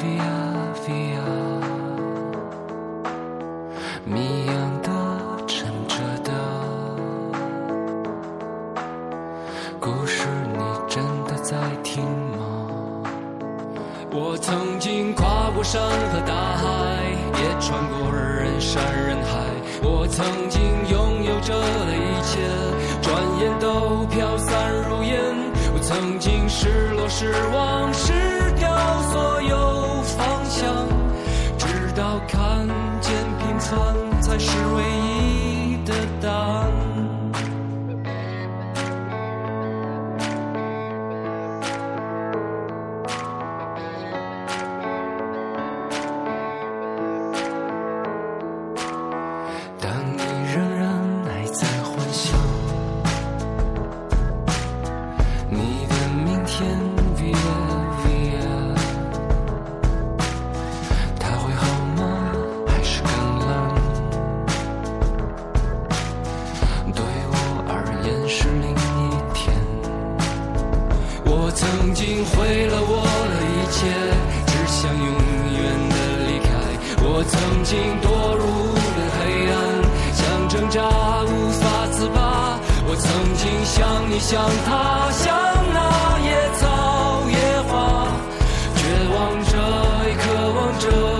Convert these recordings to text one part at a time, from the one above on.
飞呀飞呀谜样的沉着的。故事你真的在听吗？我曾经跨过山和大海也穿过人山人海。我曾经拥有着的一切转眼都飘散如烟。我曾经失落失望失看见平凡才是唯一请像你像他像那野草野花绝望着也渴望着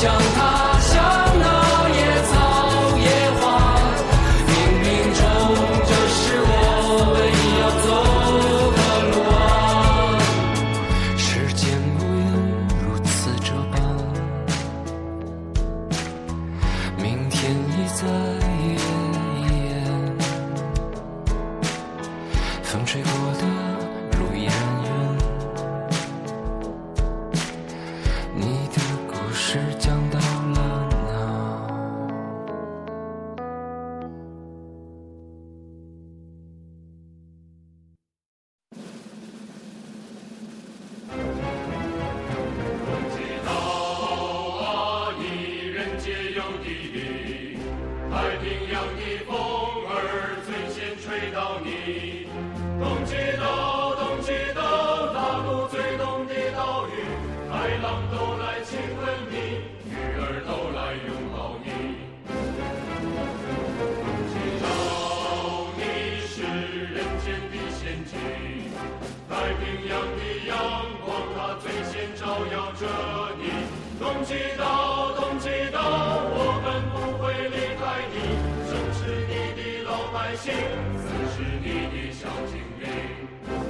想。百姓，死是你的小精灵。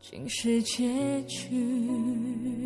竟是结局。